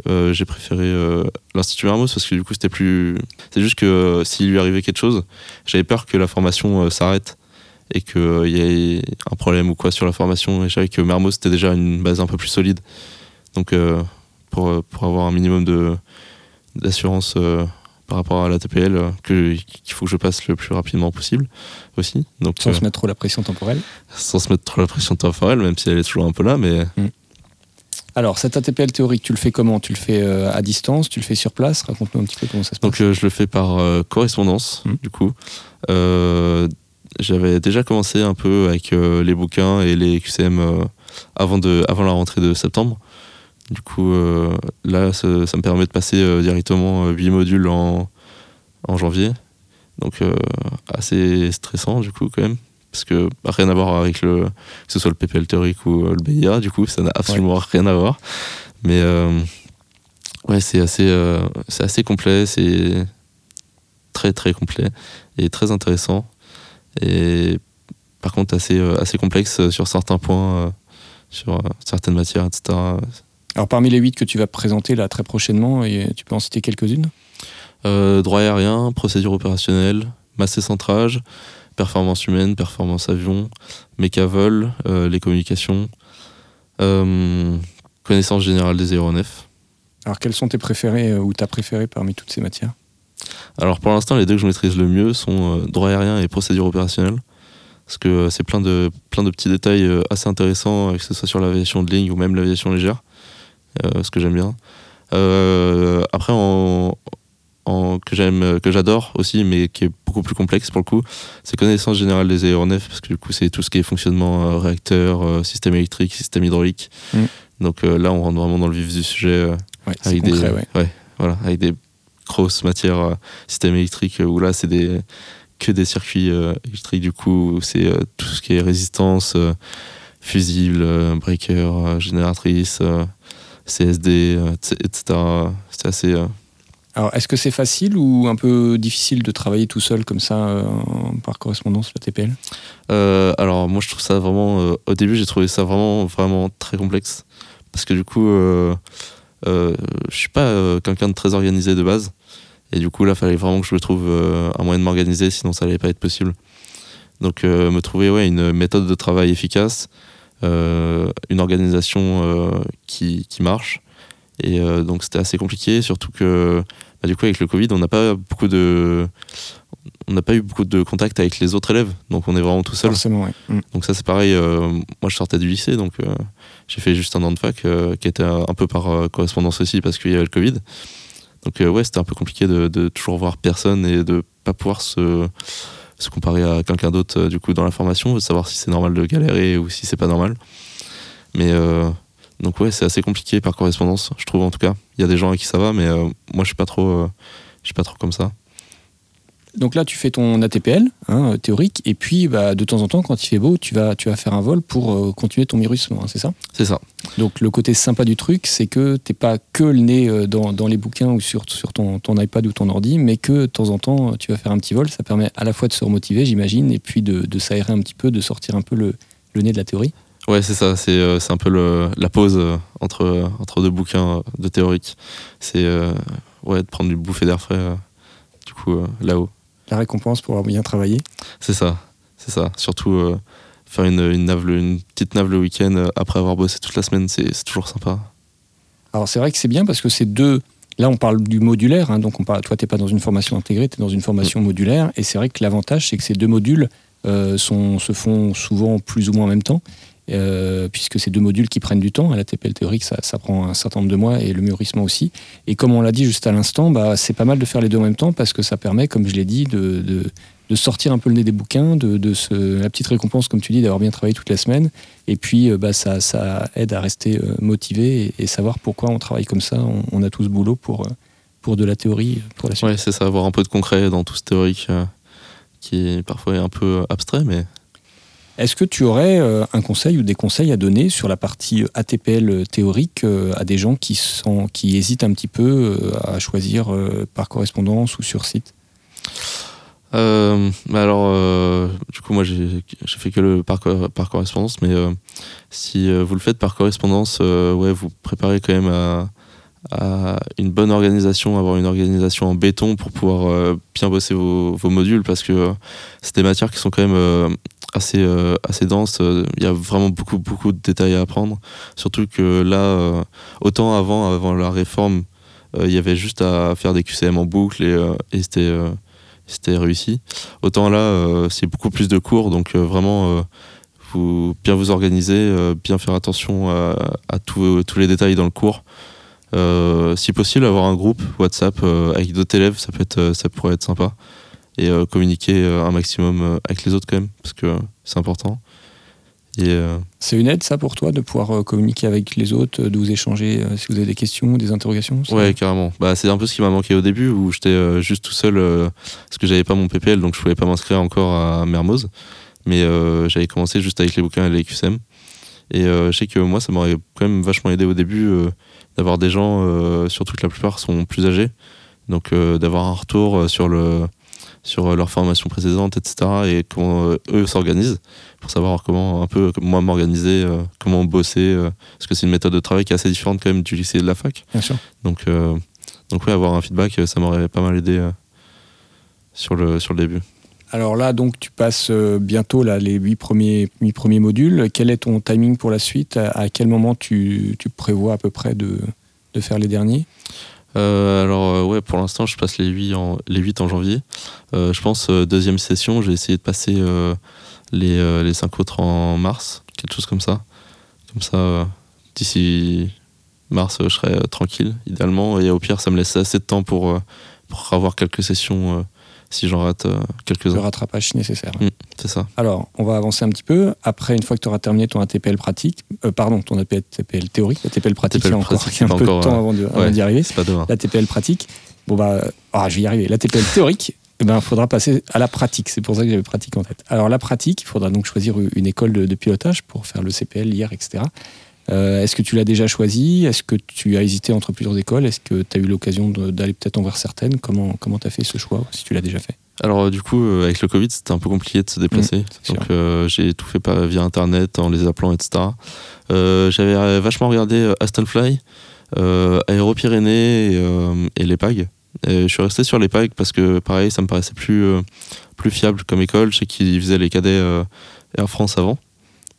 B: j'ai préféré l'Institut Mermoz parce que du coup, c'était plus. C'est juste que s'il lui arrivait quelque chose, j'avais peur que la formation s'arrête et qu'il euh, y ait un problème ou quoi sur la formation. Et je savais que Mermoz c'était déjà une base un peu plus solide. Donc euh, pour, euh, pour avoir un minimum de d'assurance par rapport à la TPL qu'il faut que je passe le plus rapidement possible aussi. Donc,
A: sans se mettre trop la pression temporelle
B: Sans se mettre trop la pression temporelle, même si elle est toujours un peu là. Mais... Mm.
A: Alors, cet ATPL théorique, tu le fais comment? Tu le fais à distance? Tu le fais sur place? Raconte-nous un petit peu comment ça se
B: passe. Donc, je le fais par correspondance, mm. du coup j'avais déjà commencé un peu avec euh, les bouquins et les QCM euh, avant, de, avant la rentrée de septembre. Du coup, euh, là, ça, me permet de passer directement 8 modules en, en janvier. Donc, assez stressant, du coup, quand même. Parce que rien à voir avec le, que ce soit le PPL théorique ou le BIA, du coup, ça n'a absolument rien à voir. Mais ouais, c'est assez, c'est assez complet, c'est très très complet et très intéressant et par contre assez, euh, assez complexe sur certains points, euh, sur euh, certaines matières, etc.
A: Alors parmi les huit que tu vas présenter là très prochainement, et tu peux en citer quelques-unes?
B: Droit aérien, procédure opérationnelle, masse et centrage, performance humaine, performance avion, mécavol, les communications, connaissance générale des aéronefs.
A: Alors quels sont tes préférés ou ta préférée parmi toutes ces matières?
B: Alors pour l'instant, les deux que je maîtrise le mieux sont euh, droit aérien et procédure opérationnelle. Parce que euh, c'est plein de, plein de petits détails euh, assez intéressants, que ce soit sur l'aviation de ligne ou même l'aviation légère, ce que j'aime bien. après, en, que j'aime, que j'adore aussi, mais qui est beaucoup plus complexe pour le coup, c'est connaissance générale des aéronefs, parce que du coup, c'est tout ce qui est fonctionnement réacteur, système électrique, système hydraulique. Mm. Donc là, on rentre vraiment dans le vif du sujet.
A: avec, des,
B: voilà, avec des grosse matière euh, système électrique où là c'est des que des circuits euh, électriques du coup c'est euh, tout ce qui est résistance fusible breaker génératrice CSD etc c'est assez
A: alors, est-ce que c'est facile ou un peu difficile de travailler tout seul comme ça par correspondance la TPL
B: Alors moi je trouve ça vraiment. au début j'ai trouvé ça vraiment très complexe parce que du coup euh, je suis pas euh, quelqu'un de très organisé de base. Et du coup, là, fallait vraiment que je me trouve euh, un moyen de m'organiser, sinon ça allait pas être possible. Donc, me trouver une méthode de travail efficace, une organisation qui, marche. Et donc, c'était assez compliqué, surtout que bah, du coup, avec le Covid, on n'a pas beaucoup de on n'a pas eu beaucoup de contact avec les autres élèves, donc on est vraiment tout seul.
A: Forcément, mm.
B: Donc ça c'est pareil, euh, moi je sortais du lycée, donc euh, j'ai fait juste un an de fac euh, qui était un peu par correspondance aussi parce qu'il y avait le Covid. Donc ouais, c'était un peu compliqué de, toujours voir personne et de pas pouvoir se, se comparer à quelqu'un d'autre du coup dans la formation, de savoir si c'est normal de galérer ou si c'est pas normal. Mais donc ouais, c'est assez compliqué par correspondance, je trouve en tout cas. Il y a des gens à qui ça va, mais moi je suis pas trop, je suis pas trop comme ça.
A: Donc là, tu fais ton ATPL hein, théorique, et puis bah, de temps en temps, quand il fait beau, tu vas, tu vas faire un vol pour euh, continuer ton mûrissement, hein, c'est ça?
B: C'est ça.
A: Donc le côté sympa du truc, c'est que t'es pas que le nez euh, dans, les bouquins ou sur, sur ton, ton, iPad ou ton ordi, mais que de temps en temps, tu vas faire un petit vol. Ça permet à la fois de se remotiver, j'imagine, et puis de, de s'aérer un petit peu, de sortir un peu le, le nez de la théorie.
B: Ouais, c'est ça. C'est euh, un peu le, la pause entre, entre deux bouquins de théorique. C'est ouais, de prendre du bouffée d'air frais, du coup, là-haut
A: la récompense pour avoir bien travaillé.
B: C'est ça, c'est ça. Surtout euh, faire une, une, une petite nave le week-end euh, après avoir bossé toute la semaine, c'est toujours sympa.
A: Alors c'est vrai que c'est bien parce que c'est deux. Là, on parle du modulaire, hein, donc on parle, toi, tu n'es pas dans une formation intégrée, tu es dans une formation mm. modulaire, et c'est vrai que l'avantage, c'est que ces deux modules euh, sont, se font souvent plus ou moins en même temps, euh, puisque c'est deux modules qui prennent du temps. À la TPL théorique, ça, prend un certain nombre de mois et le mûrissement aussi. Et comme on l'a dit juste à l'instant, bah, c'est pas mal de faire les deux en même temps parce que ça permet, comme je l'ai dit, de, sortir un peu le nez des bouquins, de, la petite récompense, comme tu dis, d'avoir bien travaillé toute la semaine. Et puis, euh, bah, ça, aide à rester euh, motivé et, savoir pourquoi on travaille comme ça. On, a tous boulot pour, pour de la théorie pour la suite.
B: Ouais, c'est ça, avoir un peu de concret dans tout ce théorique qui est parfois un peu abstrait, mais
A: Est-ce que tu aurais euh, un conseil ou des conseils à donner sur la partie euh, ATPL théorique euh, à des gens qui, sont, qui hésitent un petit peu à choisir par correspondance ou sur site?
B: Alors, du coup, moi, j'ai fait que le par, par correspondance, mais si vous le faites par correspondance, ouais, vous préparez quand même à, à une bonne organisation, avoir une organisation en béton pour pouvoir euh, bien bosser vos, modules, parce que euh, c'est des matières qui sont quand même euh, assez, assez denses. Il y a vraiment beaucoup, beaucoup de détails à apprendre. Surtout que là, autant avant, avant la réforme, il y avait juste à faire des QCM en boucle et, c'était c'était réussi. Autant là, c'est beaucoup plus de cours, donc vraiment, bien vous organiser, bien faire attention à, à tous tous les détails dans le cours. Euh, si possible, avoir un groupe WhatsApp euh, avec d'autres élèves, ça, peut être, euh, ça pourrait être sympa. Et communiquer un maximum avec les autres quand même, parce que c'est important. Euh,
A: C'est une aide, ça, pour toi, de pouvoir communiquer avec les autres, de vous échanger si vous avez des questions, des interrogations ça
B: Ouais, carrément. Bah, c'est un peu ce qui m'a manqué au début, où j'étais euh, juste tout seul, euh, parce que j'avais pas mon PPL, donc je pouvais pas m'inscrire encore à Mermoz. Mais j'avais commencé juste avec les bouquins et les QCM. Et euh, je sais que moi, ça m'aurait quand même vachement aidé au début euh, d'avoir des gens, euh, surtout que la plupart sont plus âgés, donc d'avoir un retour sur le sur leur formation précédente, etc. et comment euh, eux s'organisent pour savoir comment un peu moi m'organiser, euh, comment bosser, euh, parce que c'est une méthode de travail qui est assez différente quand même du lycée et de la fac.
A: Bien sûr.
B: Donc, donc ouais, avoir un feedback, ça m'aurait pas mal aidé sur, le, sur le début.
A: Alors là, donc, tu passes euh, bientôt les huit premiers, huit premiers modules. Quel est ton timing pour la suite? À, quel moment tu, prévois à peu près de, faire les derniers?
B: Euh, alors euh, ouais, pour l'instant, je passe les 8 en, 8 janvier. Je pense deuxième session, je vais essayer de passer les, les 5 autres en mars, quelque chose comme ça. Comme ça, d'ici mars, je serai tranquille, idéalement. Et au pire, ça me laisse assez de temps pour, avoir quelques sessions si j'en rate euh,
A: Le
B: quelques-uns.
A: rattrapage si nécessaire.
B: C'est ça.
A: Alors, on va avancer un petit peu. Après, une fois que tu auras terminé ton ATPL pratique, euh, pardon, ton ATPL théorique, l'ATPL pratique, il y a encore,
B: pratique,
A: un peu
B: encore,
A: de temps
B: euh,
A: avant
B: ouais.
A: d'y arriver.
B: C'est pas demain.
A: L'ATPL pratique, bon bah, ah, je vais y arriver. L'ATPL théorique, il ben, faudra passer à la pratique. C'est pour ça que j'avais pratique en tête. Alors, la pratique, il faudra donc choisir une école de, de pilotage pour faire le CPL, lire, etc. Euh, Est-ce que tu l'as déjà choisi? Est-ce que tu as hésité entre plusieurs écoles? Est-ce que tu as eu l'occasion d'aller peut-être envers certaines? Comment comment tu as fait ce choix, si tu l'as déjà fait?
B: Alors euh, du coup, euh, avec le Covid, c'était un peu compliqué de se déplacer.
A: Mmh,
B: Donc j'ai tout fait par- via Internet, en les appelant, etc. J'avais vachement regardé Aston Fly, Aéro-Pyrénées et, l'EPAG. Et je suis resté sur l'EPAG parce que pareil, ça me paraissait plus, plus fiable comme école. Je sais qu'ils faisaient les cadets Air France avant.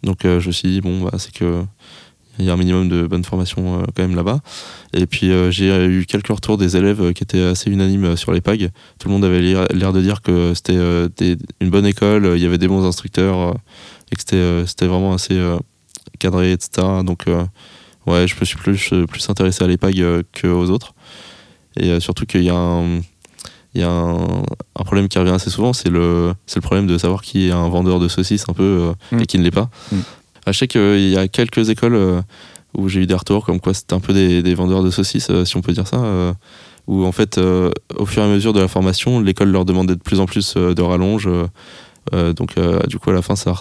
B: Donc je me suis dit, bon, bah, c'est que il y a un minimum de bonne formation euh, quand même là-bas. Et puis euh, j'ai eu quelques retours des élèves euh, qui étaient assez unanimes euh, sur les PAG. Tout le monde avait l'air de dire que c'était euh, une bonne école, euh, il y avait des bons instructeurs, euh, et que c'était euh, vraiment assez euh, cadré, etc. Donc euh, ouais, je me suis plus, euh, plus intéressé à l'EPAG euh, qu'aux autres. Et euh, surtout qu'il y a un, il y a un, un problème qui revient assez souvent, c'est le, le problème de savoir qui est un vendeur de saucisses un peu euh,
A: Mm.
B: et qui ne l'est pas.
A: Mm.
B: Ah, Je sais qu'il y a quelques écoles euh, où j'ai eu des retours comme quoi c'était un peu des, des vendeurs de saucisses, euh, si on peut dire ça, euh, où en fait, au fur et à mesure de la formation, l'école leur demandait de plus en plus de rallonges. euh, donc euh, du coup à la fin ça,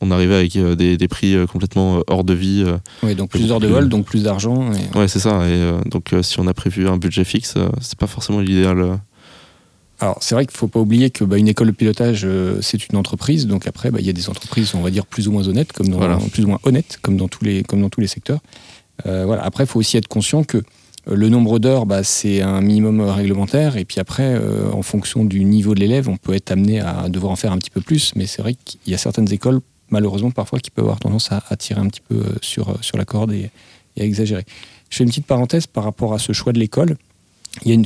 B: on arrivait avec euh, des, des prix complètement hors de vie.
A: Oui, donc plus d'heures de vol, donc plus d'argent. et-
B: Ouais c'est ça. Et donc si on a prévu un budget fixe, c'est pas forcément l'idéal.
A: Alors, c'est vrai qu'il ne faut pas oublier que bah, une école de pilotage, euh, c'est une entreprise. Donc après, bah, il y a des entreprises, on va dire, plus ou moins honnêtes, comme dans,
B: Voilà.
A: plus ou moins honnêtes, comme dans tous les, comme dans tous les secteurs. Euh, voilà. Après, il faut aussi être conscient que euh, le nombre d'heures, bah, c'est un minimum réglementaire. Et puis après, euh, en fonction du niveau de l'élève, on peut être amené à devoir en faire un petit peu plus. Mais c'est vrai qu'il y a certaines écoles, malheureusement, parfois, qui peuvent avoir tendance à, à tirer un petit peu sur, sur la corde et, et à exagérer. Je fais une petite parenthèse par rapport à ce choix de l'école.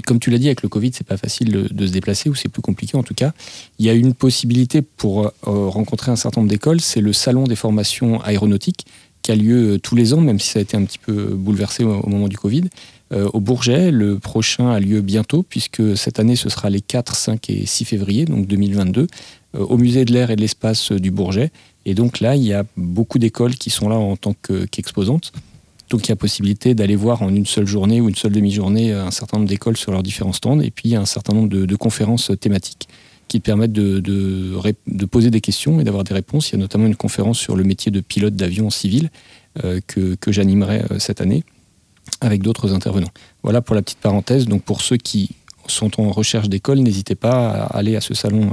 A: Comme tu l'as dit, avec le Covid, c'est pas facile de, se déplacer, ou c'est plus compliqué en tout cas. Il y a une possibilité pour euh, rencontrer un certain nombre d'écoles, c'est le salon des formations aéronautiques qui a lieu euh, tous les ans, même si ça a été un petit peu bouleversé au, au moment du Covid. au Bourget. Le prochain a lieu bientôt, puisque cette année, ce sera les 4, 5 et 6 février, donc 2022, au musée de l'air et de l'espace du Bourget. Et donc là, il y a beaucoup d'écoles qui sont là en tant qu'exposantes. Donc il y a possibilité d'aller voir en une seule journée ou une seule demi-journée un certain nombre d'écoles sur leurs différents stands, et puis un certain nombre de conférences thématiques qui permettent de, poser des questions et d'avoir des réponses. Il y a notamment une conférence sur le métier de pilote d'avion civil euh, que, que j'animerai euh, cette année avec d'autres intervenants. Voilà pour la petite parenthèse. Donc pour ceux qui sont en recherche d'école, n'hésitez pas à aller à ce salon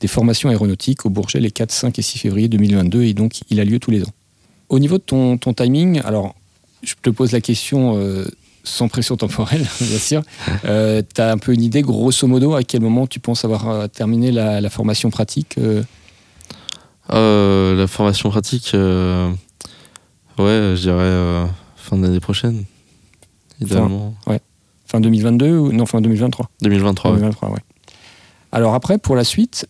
A: des formations aéronautiques au Bourget les 4, 5 et 6 février 2022 et donc il a lieu tous les ans. Au niveau de ton timing, alors je te pose la question euh, sans pression temporelle, bien sûr. Euh, tu as un peu une idée, grosso modo, à quel moment tu penses avoir euh, terminé la, formation pratique
B: euh La formation pratique, ouais, je dirais fin d'année prochaine, idéalement.
A: Fin, ouais. fin 2022 ou non, fin 2023
B: 2023, 2023
A: ouais. Alors après, pour la suite,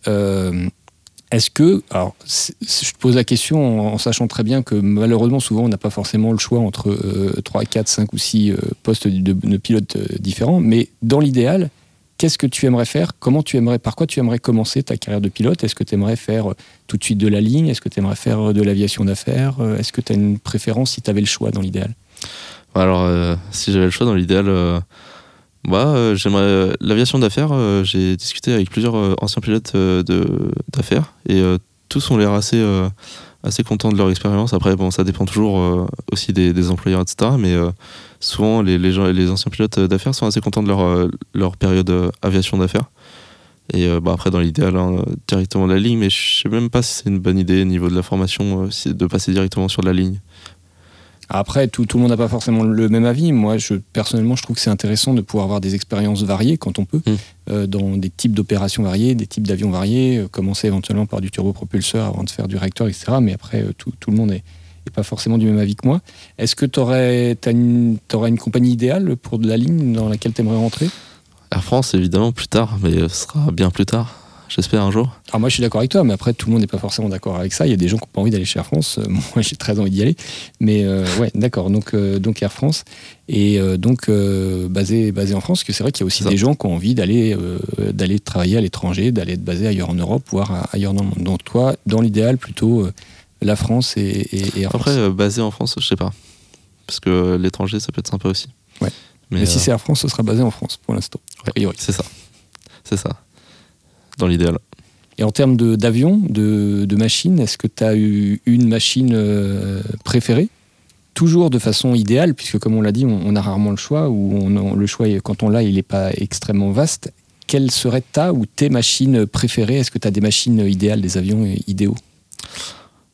A: est-ce que, alors, je te pose la question en, sachant très bien que malheureusement, souvent, on n'a pas forcément le choix entre 3, 4, 5 ou 6 euh, postes de, pilotes euh, différents, mais dans l'idéal, qu'est-ce que tu aimerais faire? Comment tu aimerais, par quoi tu aimerais commencer ta carrière de pilote? Est-ce que tu aimerais faire euh, tout de suite de la ligne? Est-ce que tu aimerais faire de l'aviation d'affaires? Est-ce que tu as une préférence si tu avais le choix dans l'idéal?
B: Alors, si j'avais le choix dans l'idéal, bah, euh, j'aimerais euh, l'aviation d'affaires. Euh, j'ai discuté avec plusieurs anciens pilotes d'affaires et tous ont l'air assez assez contents de leur expérience. Après, bon, ça dépend toujours aussi des, employeurs, etc. Mais souvent, les, les anciens pilotes d'affaires sont assez contents de leur, leur période aviation d'affaires. Et bah, après, dans l'idéal, hein, directement de la ligne, mais je sais même pas si c'est une bonne idée au niveau de la formation de passer directement sur la ligne.
A: Après, tout, tout le monde n'a pas forcément le même avis. Moi, je, personnellement, je trouve que c'est intéressant de pouvoir avoir des expériences variées quand on peut, mm. euh, dans des types d'opérations variées, des types d'avions variés, euh, commencer éventuellement par du turbopropulseur avant de faire du réacteur, etc. Mais après, euh, tout, tout, le monde est, pas forcément du même avis que moi. Est-ce que tu aurais, une, une compagnie idéale pour de la ligne dans laquelle tu aimerais rentrer?
B: Air France, évidemment, plus tard, mais ce sera bien plus tard j'espère un jour.
A: Alors moi je suis d'accord avec toi, mais après tout le monde n'est pas forcément d'accord avec ça. Il y a des gens qui n'ont pas envie d'aller chez Air France. Euh, moi j'ai très envie d'y aller. Mais euh, ouais, d'accord. Donc, euh, donc Air France et donc basé, basé en France, parce que c'est vrai qu'il y a aussi des gens qui ont envie d'aller d'aller travailler à l'étranger, d'aller être basé ailleurs en Europe, voire ailleurs dans le monde. Donc toi, dans l'idéal, plutôt la France et, et, Air
B: France. Après, basé en France, je sais pas. Parce que l'étranger, ça peut être sympa aussi.
A: Ouais. Mais, si c'est Air France, ce sera basé en France pour l'instant.
B: a priori. C'est ça. C'est ça dans l'idéal.
A: Et en termes d'avion, de, de, machines, est-ce que tu as eu une machine euh, préférée? Toujours de façon idéale, puisque comme on l'a dit, on, a rarement le choix, ou on, le choix, quand on l'a, il n'est pas extrêmement vaste. Quelle serait ta ou tes machines préférées? Est-ce que tu as des machines idéales, des avions idéaux?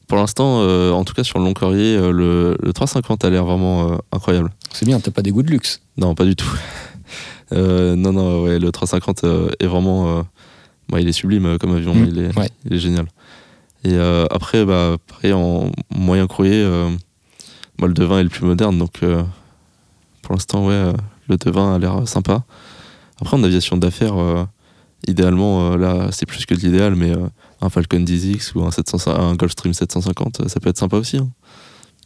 B: Pour l'instant, euh, en tout cas sur le long courrier, euh, le, le 350 a l'air vraiment incroyable.
A: C'est bien, t'as pas des goûts de luxe
B: Non, pas du tout. non, non, ouais, le 350 est vraiment il est sublime euh, comme avion, mm. il, est, génial. Et euh, après, bah, pareil, en moyen courrier, euh, le devin est le plus moderne, donc pour l'instant, ouais, le devin a l'air sympa. Après, en aviation d'affaires, idéalement, là, c'est plus que l'idéal, mais un Falcon 10X ou un, 700, un Gulfstream 750, ça peut être sympa aussi. Hein.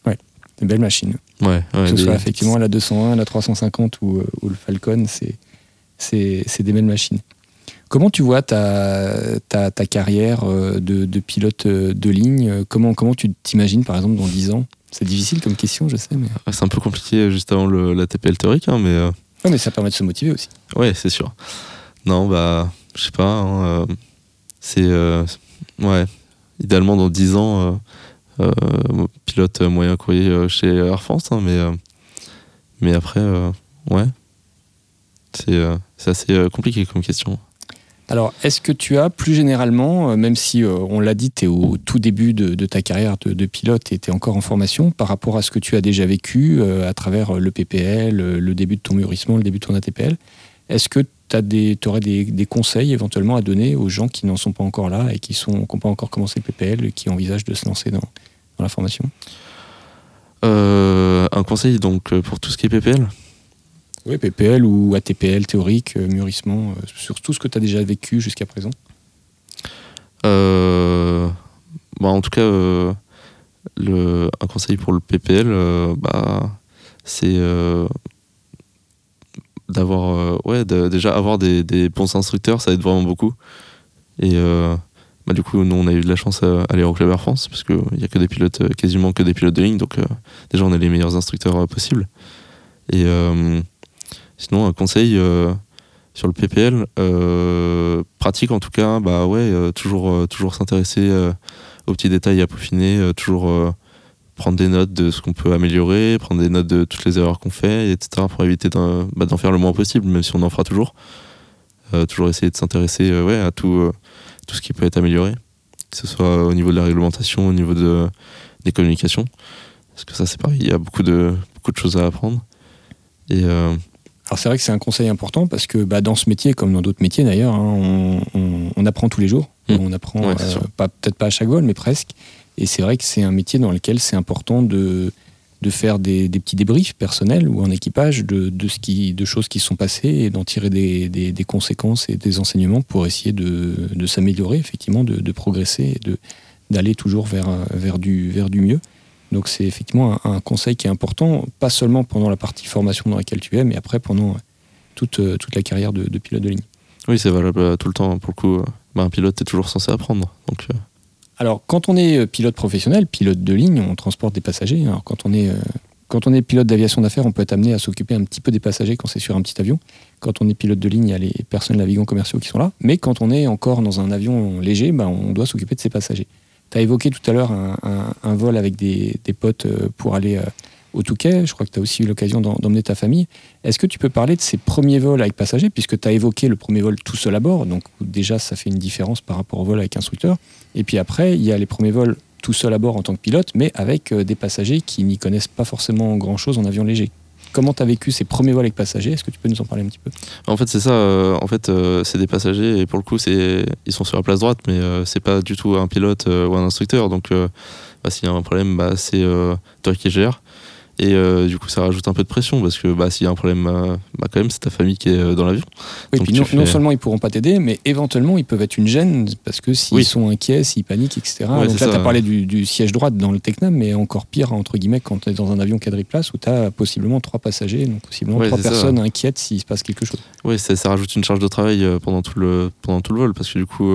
A: Ouais, une belle machine.
B: Ouais,
A: que ce soit effectivement la 201, la 350 ou, ou le Falcon, c'est des belles machines. Comment tu vois ta, ta, carrière euh, de, pilote euh, de ligne? Comment, comment tu t'imagines, par exemple, dans 10 ans? C'est difficile comme question, je sais. Mais...
B: C'est un peu compliqué euh, juste avant le, la TPL théorique, hein, mais...
A: mais ça permet de se motiver aussi.
B: Ouais, c'est sûr. Non, bah, je sais pas. Hein, c'est... ouais, idéalement, dans 10 ans, pilote moyen courrier chez Air France, hein, mais, mais après, ouais. C'est assez compliqué comme question.
A: Alors, est-ce que tu as plus généralement, euh, même si euh, on l'a dit, tu es au tout début de, ta carrière de, pilote et tu es encore en formation, par rapport à ce que tu as déjà vécu euh, à travers le PPL, le début de ton mûrissement, le début de ton ATPL, est-ce que tu aurais des, conseils éventuellement à donner aux gens qui n'en sont pas encore là et qui n'ont pas encore commencé le PPL et qui envisagent de se lancer dans, la formation?
B: Un conseil donc pour tout ce qui est PPL
A: oui, PPL ou ATPL théorique, euh, mûrissement, euh, sur tout ce que tu as déjà vécu jusqu'à présent.
B: Euh, bah, En tout cas, un conseil pour le PPL, bah, c'est d'avoir ouais déjà avoir des, bons instructeurs ça aide vraiment beaucoup. Et bah, du coup nous on a eu de la chance à aller au Club Air France parce qu'il n'y a que des pilotes quasiment que des pilotes de ligne donc déjà on a les meilleurs instructeurs possibles. Et sinon un conseil sur le PPL pratique en tout cas bah ouais toujours toujours s'intéresser aux petits détails à peaufiner toujours prendre des notes de ce qu'on peut améliorer, prendre des notes de toutes les erreurs qu'on fait, etc. pour éviter bah, d'en faire le moins possible, même si on en fera toujours. Euh, toujours essayer de s'intéresser euh, ouais, à tout, euh, tout ce qui peut être amélioré, que ce soit au niveau de la réglementation, au niveau de, des communications. Parce que ça, c'est pareil, il y a beaucoup de, beaucoup de choses à apprendre. Et,
A: alors c'est vrai que c'est un conseil important parce que bah, dans ce métier, comme dans d'autres métiers d'ailleurs, hein, on, apprend tous les jours. Mmh. On apprend, peut-être pas à chaque vol, mais presque. Et c'est vrai que c'est un métier dans lequel c'est important de, de faire des, des, petits débriefs personnels ou en équipage de, de, ce qui, de choses qui sont passées et d'en tirer des, des, des, conséquences et des enseignements pour essayer de, de s'améliorer, effectivement, de, progresser et d'aller toujours vers, vers, du, vers du mieux. Donc c'est effectivement un, conseil qui est important, pas seulement pendant la partie formation dans laquelle tu es, mais après pendant toute, toute la carrière de, pilote de ligne.
B: Oui, c'est valable tout le temps. Pour le coup, bah, un pilote est toujours censé apprendre. Donc, euh,
A: alors, quand on est euh, pilote professionnel, pilote de ligne, on transporte des passagers. Alors, quand on est, euh, quand on est pilote d'aviation d'affaires, on peut être amené à s'occuper un petit peu des passagers quand c'est sur un petit avion. Quand on est pilote de ligne, il y a les personnes navigants commerciaux qui sont là. Mais quand on est encore dans un avion léger, bah, on doit s'occuper de ses passagers. Tu as évoqué tout à l'heure un, vol avec des, des, potes euh, pour aller au Touquet. Je crois que tu as aussi eu l'occasion d'emmener ta famille. Est-ce que tu peux parler de ces premiers vols avec passagers, puisque tu as évoqué le premier vol tout seul à bord, donc déjà ça fait une différence par rapport au vol avec instructeur. Et puis après, il y a les premiers vols tout seul à bord en tant que pilote, mais avec euh, des passagers qui n'y connaissent pas forcément grand-chose en avion léger. Comment tu as vécu ces premiers vols avec passagers? Est-ce que tu peux nous en parler un petit peu?
B: En fait, c'est ça. Euh, en fait, euh, c'est des passagers et pour le coup, c'est ils sont sur la place droite, mais c'est pas du tout un pilote ou un instructeur. Donc, bah, s'il y a un problème, bah, c'est toi qui gères. Et euh, du coup, ça rajoute un peu de pression parce que bah, s'il y a un problème, euh, bah, quand même, c'est ta famille qui est euh, dans l'avion.
A: Oui, puis non, seulement ils pourront pas t'aider, mais éventuellement ils peuvent être une gêne parce que s'ils sont inquiets, s'ils paniquent, etc. Donc là, tu as parlé du, siège droite dans le Tecnam, mais encore pire, entre guillemets, quand tu es dans un avion quadriplace où tu as possiblement trois passagers, donc possiblement trois personnes inquiètes s'il se passe quelque chose.
B: Oui, ça, ça, rajoute une charge de travail pendant tout le, pendant tout le vol parce que du coup.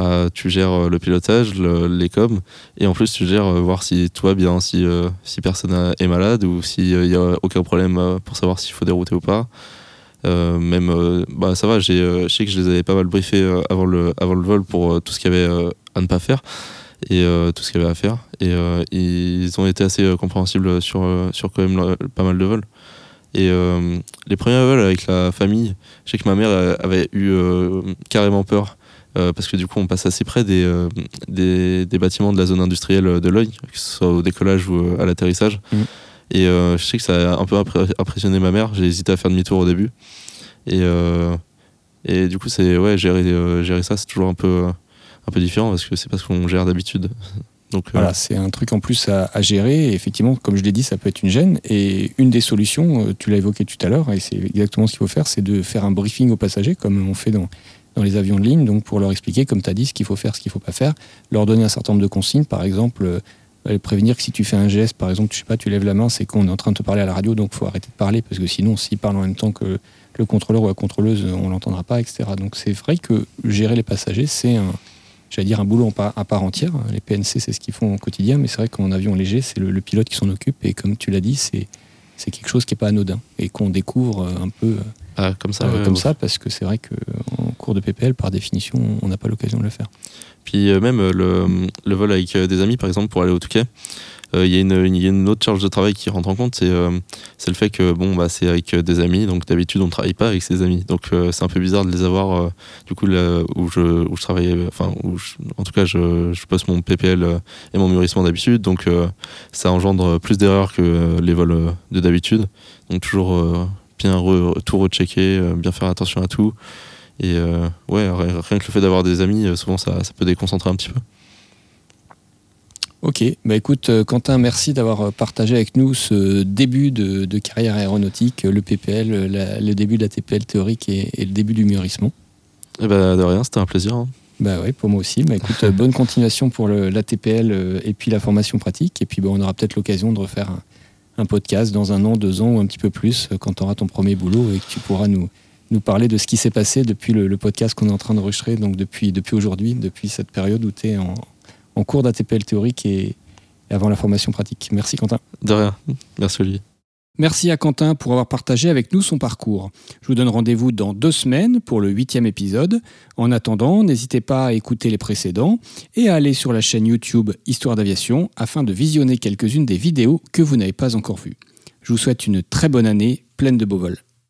B: Bah, tu gères euh, le pilotage, les coms, et en plus tu gères euh, voir si tout bien, si, euh, si personne est malade ou s'il n'y a aucun problème pour savoir s'il faut dérouter ou pas. même, bah, ça va, je sais que je les avais pas mal briefés avant, le, avant le vol pour tout ce qu'il y avait à ne pas faire et tout ce qu'il y avait à faire. Et ils ont été assez compréhensibles sur, sur quand même pas mal de vols. Et les premiers vols avec la famille, je sais que ma mère avait eu carrément peur euh, parce que du coup on passe assez près des, euh, des, des, bâtiments de la zone industrielle de l'œil, que ce soit au décollage ou euh, à l'atterrissage. Mm. Et je sais que ça a un peu impressionné ma mère, j'ai hésité à faire demi-tour au début. Et, et du coup, c'est ouais, gérer, gérer ça, c'est toujours un peu, un peu différent parce que c'est pas ce qu'on gère d'habitude.
A: Donc, voilà, c'est un truc en plus à, à, gérer. Et effectivement, comme je l'ai dit, ça peut être une gêne. Et une des solutions, tu l'as évoqué tout à l'heure, et c'est exactement ce qu'il faut faire, c'est de faire un briefing aux passagers, comme on fait dans dans les avions de ligne, donc pour leur expliquer, comme tu as dit, ce qu'il faut faire, ce qu'il ne faut pas faire, leur donner un certain nombre de consignes, par exemple, euh, prévenir que si tu fais un geste, par exemple, je sais pas, tu lèves la main, c'est qu'on est en train de te parler à la radio, donc il faut arrêter de parler, parce que sinon, s'ils parlent en même temps que le contrôleur ou la contrôleuse, on l'entendra pas, etc. Donc c'est vrai que gérer les passagers, c'est un, dire un boulot à part entière. Les PNC, c'est ce qu'ils font au quotidien, mais c'est vrai qu'en avion léger, c'est le, pilote qui s'en occupe, et comme tu l'as dit, c'est c'est quelque chose qui n'est pas anodin et qu'on découvre un peu
B: ah, comme ça,
A: euh, comme ça parce que c'est vrai qu'en cours de PPL, par définition, on n'a pas l'occasion de le faire.
B: Puis euh, même le, le, vol avec euh, des amis, par exemple, pour aller au Touquet, il y, y, a une autre charge de travail qui rentre en compte, c'est le fait que bon, bah, c'est avec des amis, donc d'habitude on ne travaille pas avec ses amis. Donc c'est un peu bizarre de les avoir, du coup, là où je, où je travaillais, enfin, où en tout cas, je, je poste mon PPL et mon mûrissement d'habitude, donc ça engendre plus d'erreurs que les vols de d'habitude. Donc toujours bien tout rechecker, euh, bien faire attention à tout. Et euh, ouais, rien que le fait d'avoir des amis, euh, souvent ça, ça peut déconcentrer un petit peu.
A: Ok, bah écoute Quentin, merci d'avoir partagé avec nous ce début de, carrière aéronautique, le PPL, le début de la TPL théorique et, le début du mûrissement.
B: Eh bah, de rien, c'était un plaisir. Hein.
A: Bah oui, pour moi aussi. Bah écoute, bonne continuation pour la TPL et puis la formation pratique. Et puis bah, on aura peut-être l'occasion de refaire un podcast dans un an, deux ans ou un petit peu plus quand tu auras ton premier boulot et que tu pourras nous, nous parler de ce qui s'est passé depuis le, podcast qu'on est en train d'enregistrer, donc depuis, depuis aujourd'hui, depuis cette période où tu es en, en cours d'ATPL théorique et, et avant la formation pratique. Merci Quentin.
B: De rien. Merci Olivier.
A: Merci à Quentin pour avoir partagé avec nous son parcours. Je vous donne rendez-vous dans deux semaines pour le huitième épisode. En attendant, n'hésitez pas à écouter les précédents et à aller sur la chaîne YouTube Histoire d'aviation afin de visionner quelques-unes des vidéos que vous n'avez pas encore vues. Je vous souhaite une très bonne année pleine de beaux vols.